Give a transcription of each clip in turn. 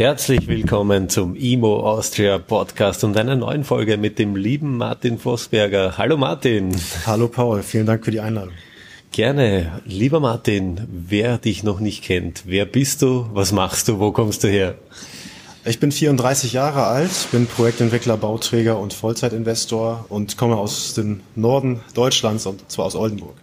Herzlich willkommen zum IMO Austria Podcast und einer neuen Folge mit dem lieben Martin Vossberger. Hallo Martin. Hallo Paul, vielen Dank für die Einladung. Gerne. Lieber Martin, wer dich noch nicht kennt, wer bist du, was machst du, wo kommst du her? Ich bin 34 Jahre alt, bin Projektentwickler, Bauträger und Vollzeitinvestor und komme aus dem Norden Deutschlands und zwar aus Oldenburg.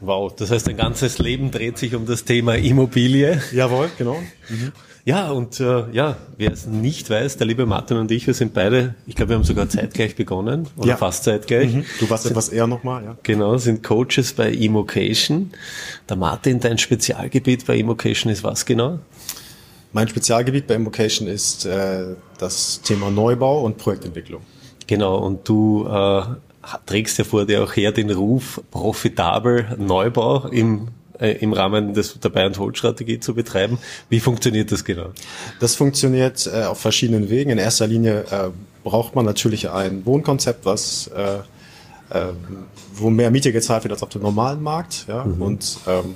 Wow, das heißt, dein ganzes Leben dreht sich um das Thema Immobilie. Jawohl, genau. Mhm. Ja, und äh, ja, wer es nicht weiß, der liebe Martin und ich, wir sind beide, ich glaube, wir haben sogar zeitgleich begonnen oder ja. fast zeitgleich. Mhm. Du warst sind, etwas eher nochmal, ja. Genau, sind Coaches bei Emocation. Der Martin, dein Spezialgebiet bei Emocation ist was genau? Mein Spezialgebiet bei Emocation ist äh, das Thema Neubau und Projektentwicklung. Genau, und du äh, trägst ja vor dir auch her den Ruf, profitabel Neubau im äh, im Rahmen des, der Buy-and-Hold-Strategie zu betreiben. Wie funktioniert das genau? Das funktioniert äh, auf verschiedenen Wegen. In erster Linie äh, braucht man natürlich ein Wohnkonzept, was äh, äh, wo mehr Miete gezahlt wird als auf dem normalen Markt. Ja? Mhm. Und ähm,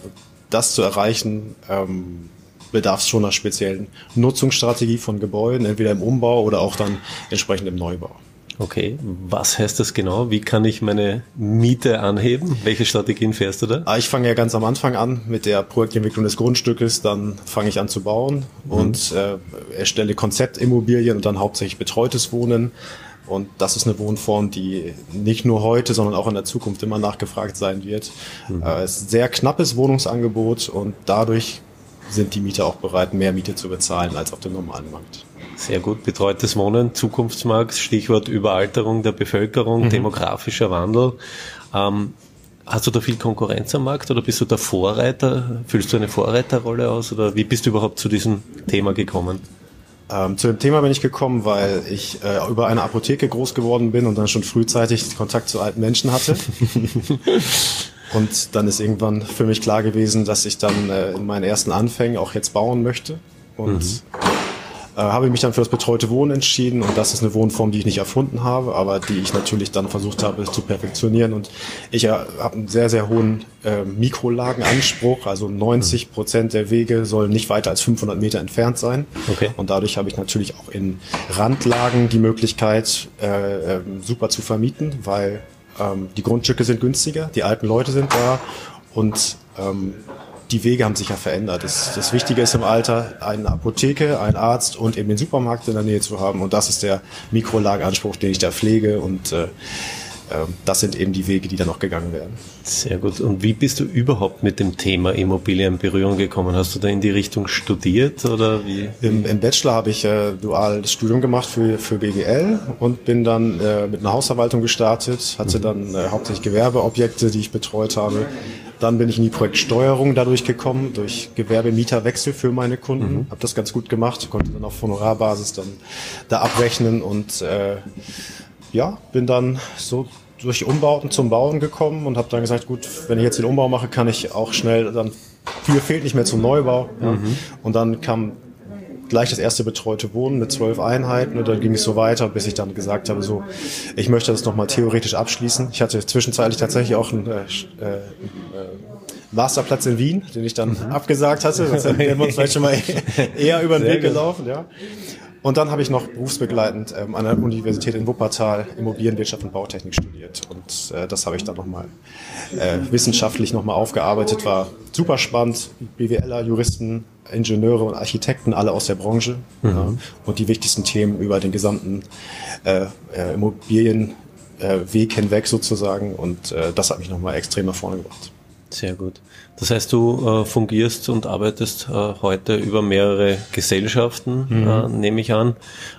das zu erreichen, ähm, bedarf es schon einer speziellen Nutzungsstrategie von Gebäuden, entweder im Umbau oder auch dann entsprechend im Neubau. Okay, was heißt das genau? Wie kann ich meine Miete anheben? Welche Strategien fährst du da? Ah, ich fange ja ganz am Anfang an mit der Projektentwicklung des Grundstückes, dann fange ich an zu bauen mhm. und äh, erstelle Konzeptimmobilien und dann hauptsächlich betreutes Wohnen. Und das ist eine Wohnform, die nicht nur heute, sondern auch in der Zukunft immer nachgefragt sein wird. Mhm. Äh, es ist ein sehr knappes Wohnungsangebot und dadurch sind die Mieter auch bereit, mehr Miete zu bezahlen als auf dem normalen Markt. Sehr gut. Betreutes Wohnen, Zukunftsmarkt, Stichwort Überalterung der Bevölkerung, mhm. demografischer Wandel. Ähm, hast du da viel Konkurrenz am Markt oder bist du der Vorreiter? Fühlst du eine Vorreiterrolle aus oder wie bist du überhaupt zu diesem Thema gekommen? Ähm, zu dem Thema bin ich gekommen, weil ich äh, über eine Apotheke groß geworden bin und dann schon frühzeitig Kontakt zu alten Menschen hatte. und dann ist irgendwann für mich klar gewesen, dass ich dann äh, in meinen ersten Anfängen auch jetzt bauen möchte. Und mhm äh, habe mich dann für das betreute Wohnen entschieden und das ist eine Wohnform, die ich nicht erfunden habe, aber die ich natürlich dann versucht habe zu perfektionieren. Und ich äh, habe einen sehr, sehr hohen äh, Mikrolagenanspruch, also 90 Prozent der Wege sollen nicht weiter als 500 Meter entfernt sein. Okay. und dadurch habe ich natürlich auch in Randlagen die Möglichkeit, äh, äh, super zu vermieten, weil ähm, die Grundstücke sind günstiger, die alten Leute sind da und ähm, die Wege haben sich ja verändert. Das, das Wichtige ist im Alter, eine Apotheke, ein Arzt und eben den Supermarkt in der Nähe zu haben. Und das ist der Mikrolagenanspruch, den ich da pflege. Und äh, ähm, das sind eben die Wege, die dann noch gegangen werden. Sehr gut. Und wie bist du überhaupt mit dem Thema Immobilien in Berührung gekommen? Hast du da in die Richtung studiert oder wie? Im, im Bachelor habe ich äh, duales Studium gemacht für, für BWL und bin dann äh, mit einer Hausverwaltung gestartet, hatte dann äh, hauptsächlich Gewerbeobjekte, die ich betreut habe. Dann bin ich in die Projektsteuerung dadurch gekommen, durch Gewerbemieterwechsel für meine Kunden. Mhm. Habe das ganz gut gemacht, konnte dann auf Honorarbasis dann da abrechnen und äh, ja, bin dann so durch Umbauten zum Bauen gekommen und habe dann gesagt, gut, wenn ich jetzt den Umbau mache, kann ich auch schnell dann viel fehlt nicht mehr zum Neubau. Ja. Mhm. Und dann kam gleich das erste betreute Wohnen mit zwölf Einheiten und dann ging es so weiter, bis ich dann gesagt habe, so, ich möchte das nochmal theoretisch abschließen. Ich hatte zwischenzeitlich tatsächlich auch einen äh, äh, Masterplatz in Wien, den ich dann mhm. abgesagt hatte. Sonst hätten wir uns vielleicht schon mal eher über den Weg gelaufen, ja. Und dann habe ich noch berufsbegleitend ähm, an der Universität in Wuppertal Immobilienwirtschaft und Bautechnik studiert. Und äh, das habe ich dann nochmal äh, wissenschaftlich nochmal aufgearbeitet. War super spannend. BWLer, Juristen, Ingenieure und Architekten, alle aus der Branche. Mhm. Ja, und die wichtigsten Themen über den gesamten äh, äh, Immobilienweg äh, hinweg sozusagen. Und äh, das hat mich nochmal extrem nach vorne gebracht. Sehr gut. Das heißt, du äh, fungierst und arbeitest äh, heute über mehrere Gesellschaften, mhm. äh, nehme ich an.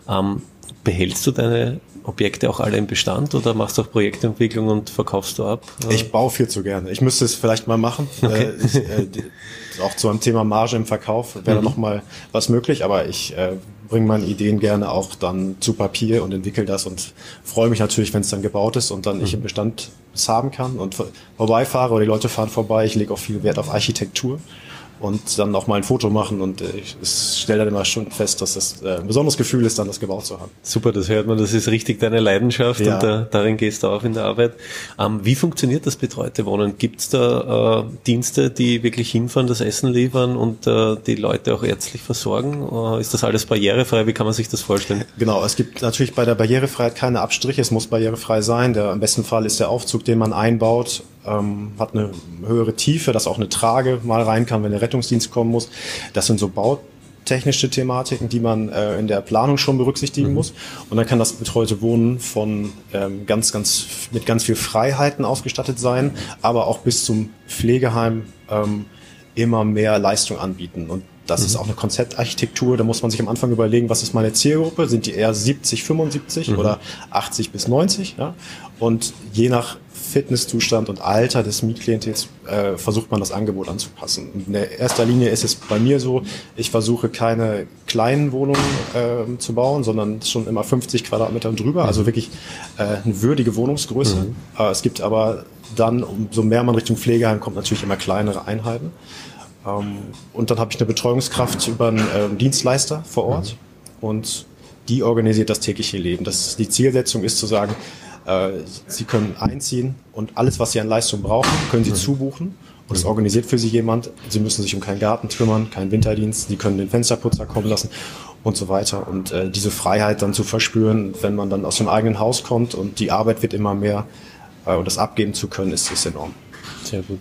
Ähm, behältst du deine Objekte auch alle im Bestand oder machst du auch Projektentwicklung und verkaufst du ab? Ich baue viel zu gerne. Ich müsste es vielleicht mal machen. Okay. Äh, ich, äh, auch zu einem Thema Marge im Verkauf wäre mhm. noch mal was möglich, aber ich äh, bringe meine Ideen gerne auch dann zu Papier und entwickle das und freue mich natürlich, wenn es dann gebaut ist und dann ich im Bestand es haben kann und vorbeifahre oder die Leute fahren vorbei. Ich lege auch viel Wert auf Architektur und dann auch mal ein Foto machen und äh, ich stelle dann immer schon fest, dass das äh, ein besonderes Gefühl ist, dann das gebaut zu haben. Super, das hört man, das ist richtig deine Leidenschaft ja. und da, darin gehst du auch in der Arbeit. Ähm, wie funktioniert das betreute Wohnen? Gibt es da äh, Dienste, die wirklich hinfahren, das Essen liefern und äh, die Leute auch ärztlich versorgen? Äh, ist das alles barrierefrei? Wie kann man sich das vorstellen? Genau, es gibt natürlich bei der Barrierefreiheit keine Abstriche, es muss barrierefrei sein. Der, Im besten Fall ist der Aufzug, den man einbaut, ähm, hat eine höhere Tiefe, dass auch eine Trage mal rein kann, wenn der Rettungsdienst kommen muss. Das sind so bautechnische Thematiken, die man äh, in der Planung schon berücksichtigen mhm. muss. Und dann kann das betreute Wohnen von ähm, ganz, ganz mit ganz viel Freiheiten ausgestattet sein, aber auch bis zum Pflegeheim ähm, immer mehr Leistung anbieten. Und das mhm. ist auch eine Konzeptarchitektur. Da muss man sich am Anfang überlegen, was ist meine Zielgruppe? Sind die eher 70, 75 mhm. oder 80 bis 90? Ja? Und je nach Fitnesszustand und Alter des Mietklientels äh, versucht man das Angebot anzupassen. Und in erster Linie ist es bei mir so, ich versuche keine kleinen Wohnungen äh, zu bauen, sondern schon immer 50 Quadratmeter und drüber, also wirklich äh, eine würdige Wohnungsgröße. Mhm. Äh, es gibt aber dann, umso mehr man Richtung Pflegeheim kommt, natürlich immer kleinere Einheiten. Ähm, und dann habe ich eine Betreuungskraft über einen ähm, Dienstleister vor Ort mhm. und die organisiert das tägliche Leben. Das, die Zielsetzung ist zu sagen, Sie können einziehen und alles, was Sie an Leistung brauchen, können Sie zubuchen. Und das mhm. organisiert für Sie jemand. Sie müssen sich um keinen Garten kümmern, keinen Winterdienst. Sie können den Fensterputzer kommen lassen und so weiter. Und äh, diese Freiheit dann zu verspüren, wenn man dann aus dem eigenen Haus kommt und die Arbeit wird immer mehr äh, und das abgeben zu können, ist, ist enorm. Sehr gut.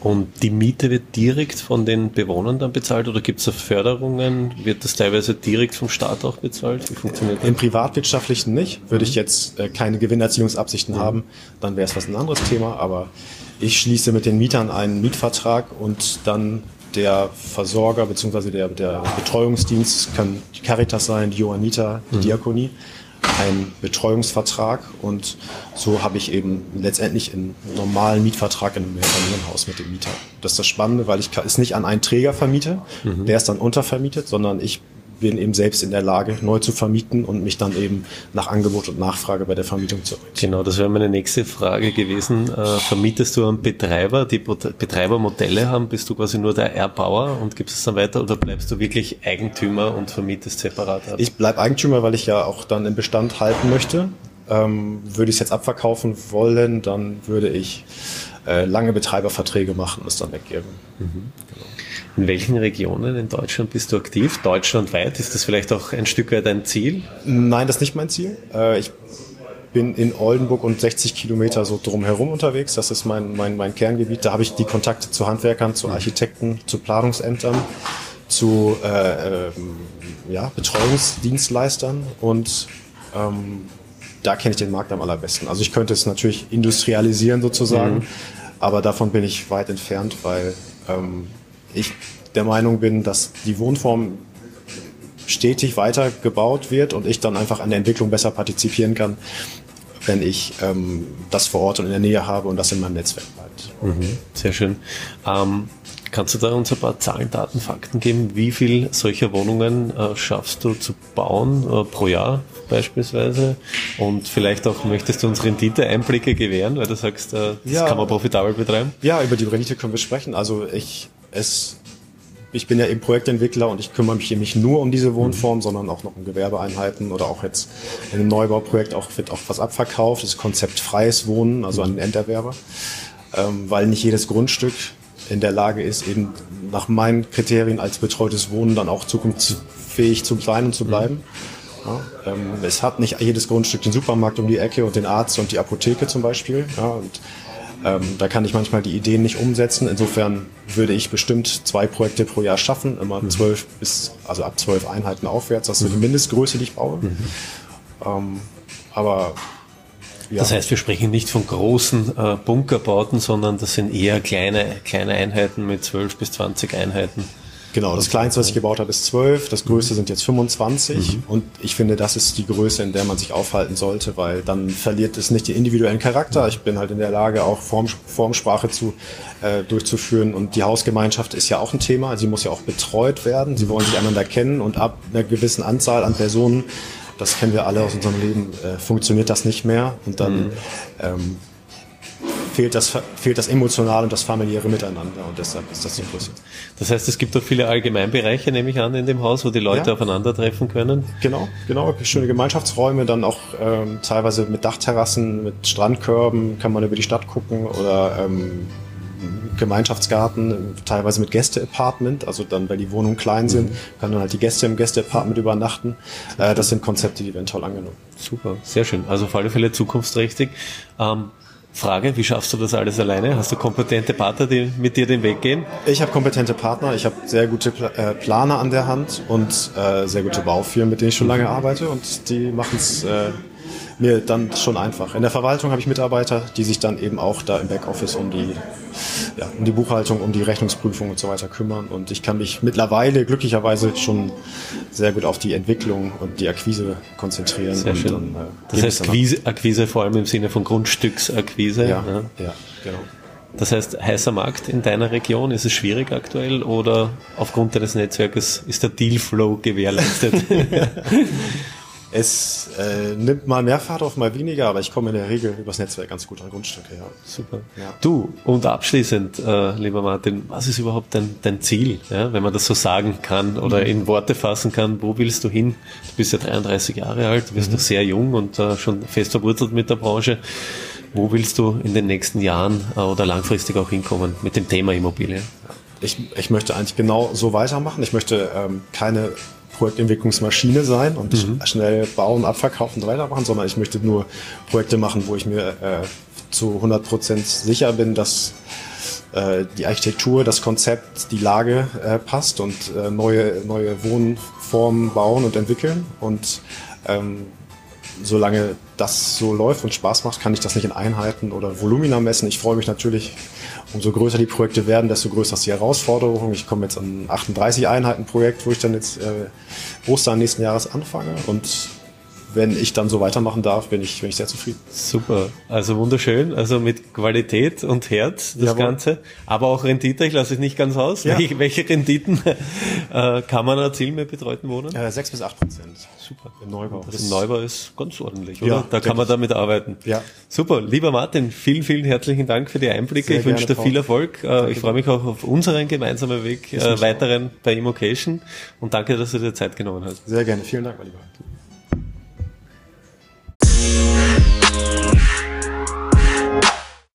Und die Miete wird direkt von den Bewohnern dann bezahlt oder gibt es da Förderungen? Wird das teilweise direkt vom Staat auch bezahlt? Wie funktioniert das? Im privatwirtschaftlichen nicht. Würde ich jetzt äh, keine Gewinnerziehungsabsichten mhm. haben, dann wäre es was ein anderes Thema. Aber ich schließe mit den Mietern einen Mietvertrag und dann der Versorger bzw. Der, der Betreuungsdienst kann die Caritas sein, die Johanniter, die mhm. Diakonie einen Betreuungsvertrag und so habe ich eben letztendlich einen normalen Mietvertrag in einem Mehrfamilienhaus mit dem Mieter. Das ist das Spannende, weil ich es nicht an einen Träger vermiete, mhm. der ist dann untervermietet, sondern ich bin eben selbst in der Lage, neu zu vermieten und mich dann eben nach Angebot und Nachfrage bei der Vermietung zu orientieren. Genau, das wäre meine nächste Frage gewesen. Äh, vermietest du an Betreiber, die Betreibermodelle haben, bist du quasi nur der Erbauer und gibst es dann weiter oder bleibst du wirklich Eigentümer und vermietest separat ab? Ich bleibe Eigentümer, weil ich ja auch dann im Bestand halten möchte. Ähm, würde ich es jetzt abverkaufen wollen, dann würde ich äh, lange Betreiberverträge machen und es dann weggeben. Mhm. Genau. In welchen Regionen in Deutschland bist du aktiv? Deutschlandweit? Ist das vielleicht auch ein Stück weit dein Ziel? Nein, das ist nicht mein Ziel. Äh, ich bin in Oldenburg und 60 Kilometer so drumherum unterwegs. Das ist mein, mein, mein Kerngebiet. Da habe ich die Kontakte zu Handwerkern, zu Architekten, zu Planungsämtern, zu äh, äh, ja, Betreuungsdienstleistern und ähm, da kenne ich den Markt am allerbesten. Also ich könnte es natürlich industrialisieren sozusagen, mhm. aber davon bin ich weit entfernt, weil ähm, ich der Meinung bin, dass die Wohnform stetig weiter gebaut wird und ich dann einfach an der Entwicklung besser partizipieren kann, wenn ich ähm, das vor Ort und in der Nähe habe und das in meinem Netzwerk bleibt. Mhm, sehr schön. Ähm, kannst du da uns ein paar Zahlen, Daten, Fakten geben? Wie viel solcher Wohnungen äh, schaffst du zu bauen äh, pro Jahr beispielsweise? Und vielleicht auch möchtest du uns Rendite-Einblicke gewähren, weil du sagst, äh, das ja, kann man profitabel betreiben? Ja, über die Rendite können wir sprechen. Also ich es, ich bin ja eben Projektentwickler und ich kümmere mich eben nicht nur um diese Wohnform, sondern auch noch um Gewerbeeinheiten oder auch jetzt in einem Neubauprojekt auch, wird auch was abverkauft, das Konzept freies Wohnen, also an den Enderwerber, ähm, weil nicht jedes Grundstück in der Lage ist, eben nach meinen Kriterien als betreutes Wohnen dann auch zukunftsfähig zu sein und zu bleiben. Ja, ähm, es hat nicht jedes Grundstück den Supermarkt um die Ecke und den Arzt und die Apotheke zum Beispiel. Ja, und ähm, da kann ich manchmal die Ideen nicht umsetzen. Insofern würde ich bestimmt zwei Projekte pro Jahr schaffen, immer mhm. zwölf bis, also ab zwölf Einheiten aufwärts. Das ist mhm. die Mindestgröße, die ich baue. Mhm. Ähm, aber ja. Das heißt, wir sprechen nicht von großen äh, Bunkerbauten, sondern das sind eher kleine, kleine Einheiten mit zwölf bis zwanzig Einheiten. Genau, das kleinste, was ich gebaut habe, ist 12, das größte sind jetzt 25 Mhm. und ich finde, das ist die Größe, in der man sich aufhalten sollte, weil dann verliert es nicht den individuellen Charakter. Ich bin halt in der Lage, auch Form, Formsprache zu, äh, durchzuführen. Und die Hausgemeinschaft ist ja auch ein Thema, sie muss ja auch betreut werden, sie wollen sich einander kennen. Und ab einer gewissen Anzahl an Personen, das kennen wir alle aus unserem Leben, äh, funktioniert das nicht mehr. Und dann Mhm. ähm, fehlt das, fehlt das emotionale und das familiäre Miteinander und deshalb ist das die Größe. Das heißt, es gibt auch viele Allgemeinbereiche, nehme ich an, in dem Haus, wo die Leute Ja. aufeinandertreffen können. Genau, genau. Schöne Gemeinschaftsräume, dann auch ähm, teilweise mit Dachterrassen, mit Strandkörben kann man über die Stadt gucken oder ähm, Gemeinschaftsgarten, teilweise mit Gäste-Apartment, also dann, weil die Wohnungen klein sind, kann dann halt die Gäste im Gäste-Apartment übernachten. Äh, das sind Konzepte, die werden toll angenommen. Super, sehr schön. Also auf alle Fälle zukunftsträchtig. Ähm, Frage, wie schaffst du das alles alleine? Hast du kompetente Partner, die mit dir den Weg gehen? Ich habe kompetente Partner, ich habe sehr gute äh, Planer an der Hand und äh, sehr gute Baufirmen, mit denen ich schon lange arbeite und die machen es äh, mir dann schon einfach. In der Verwaltung habe ich Mitarbeiter, die sich dann eben auch da im Backoffice um die, ja, um die Buchhaltung, um die Rechnungsprüfung und so weiter kümmern und ich kann mich mittlerweile glücklicherweise schon sehr gut auf die Entwicklung und die Akquise konzentrieren. Sehr schön. Dann, äh, das heißt Akquise, Akquise vor allem im Sinne von Grundstücksakquise. Ja, ne? ja, genau. Das heißt, heißer Markt in deiner Region, ist es schwierig aktuell oder aufgrund deines Netzwerkes ist der Dealflow gewährleistet? Es äh, nimmt mal mehr Fahrt auf, mal weniger, aber ich komme in der Regel übers Netzwerk ganz gut an Grundstücke, ja. Super. Ja. Du, und abschließend, äh, lieber Martin, was ist überhaupt dein, dein Ziel, ja, wenn man das so sagen kann oder in Worte fassen kann? Wo willst du hin? Du bist ja 33 Jahre alt, du bist noch sehr jung und äh, schon fest verwurzelt mit der Branche. Wo willst du in den nächsten Jahren äh, oder langfristig auch hinkommen mit dem Thema Immobilie? Ich, ich möchte eigentlich genau so weitermachen. Ich möchte ähm, keine Projektentwicklungsmaschine sein und schnell bauen, abverkaufen und weitermachen, sondern ich möchte nur Projekte machen, wo ich mir äh, zu 100% sicher bin, dass äh, die Architektur, das Konzept, die Lage äh, passt und äh, neue, neue Wohnformen bauen und entwickeln. Und ähm, solange das so läuft und Spaß macht, kann ich das nicht in Einheiten oder Volumina messen. Ich freue mich natürlich, umso größer die Projekte werden, desto größer ist die Herausforderung. Ich komme jetzt an ein 38 Einheiten Projekt, wo ich dann jetzt äh, Ostern nächsten Jahres anfange und wenn ich dann so weitermachen darf, bin ich, bin ich sehr zufrieden. Super, also wunderschön, also mit Qualität und Herz das Jawohl. Ganze, aber auch Rendite, ich lasse es nicht ganz aus. Ja. Welche, welche Renditen äh, kann man erzielen mit betreuten Wohnen? Äh, 6 bis 8 Prozent Super. im Neubau. Das im Neubau ist ganz ordentlich, oder? Ja, da kann man ich. damit arbeiten. Ja. Super, lieber Martin, vielen, vielen herzlichen Dank für die Einblicke. Sehr ich wünsche dir viel. Erfolg. Äh, ich freue mich auch auf unseren gemeinsamen Weg, äh, auch. weiteren bei Immocation und danke, dass du dir Zeit genommen hast. Sehr gerne. Vielen Dank, mein Lieber. Bye.